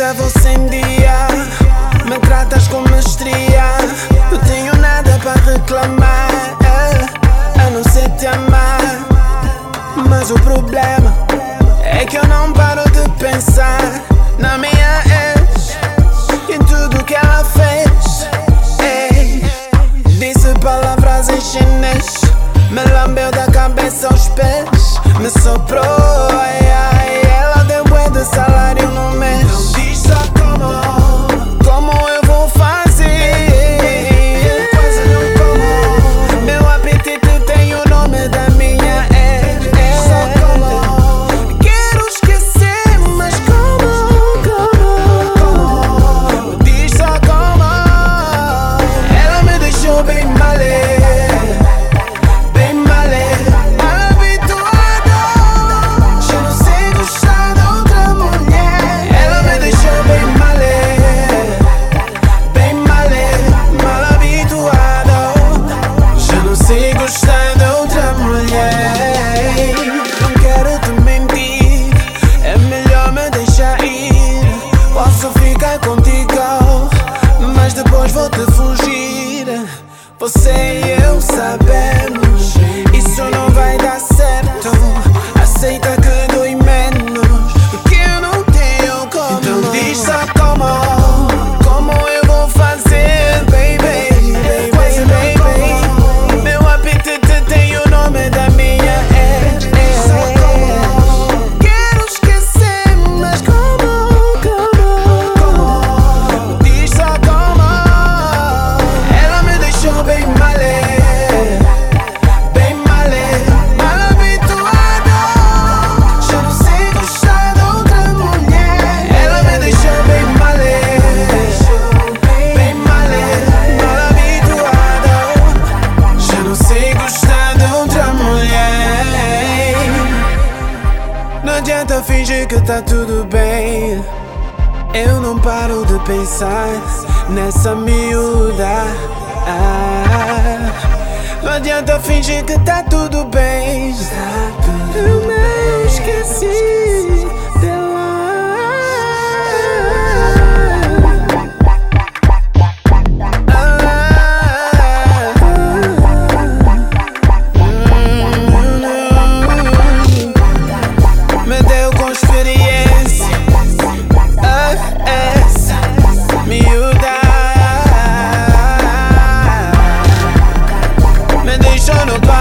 vida vou sem dia. Me tratas com mestria. Não tenho nada para reclamar. Eh, a não ser te amar. Mas o problema é que eu não paro de pensar na minha ex e tudo que ela fez. Ei, disse palavras em chinês. Me lambeu da cabeça aos pés. Me soprou. Eh. vou te fugir. Você e eu sabemos. adianta fingir que tá tudo bem. Eu não paro de pensar nessa miúda. Ah, não adianta fingir que tá tudo bem. Eu não esqueci. nation of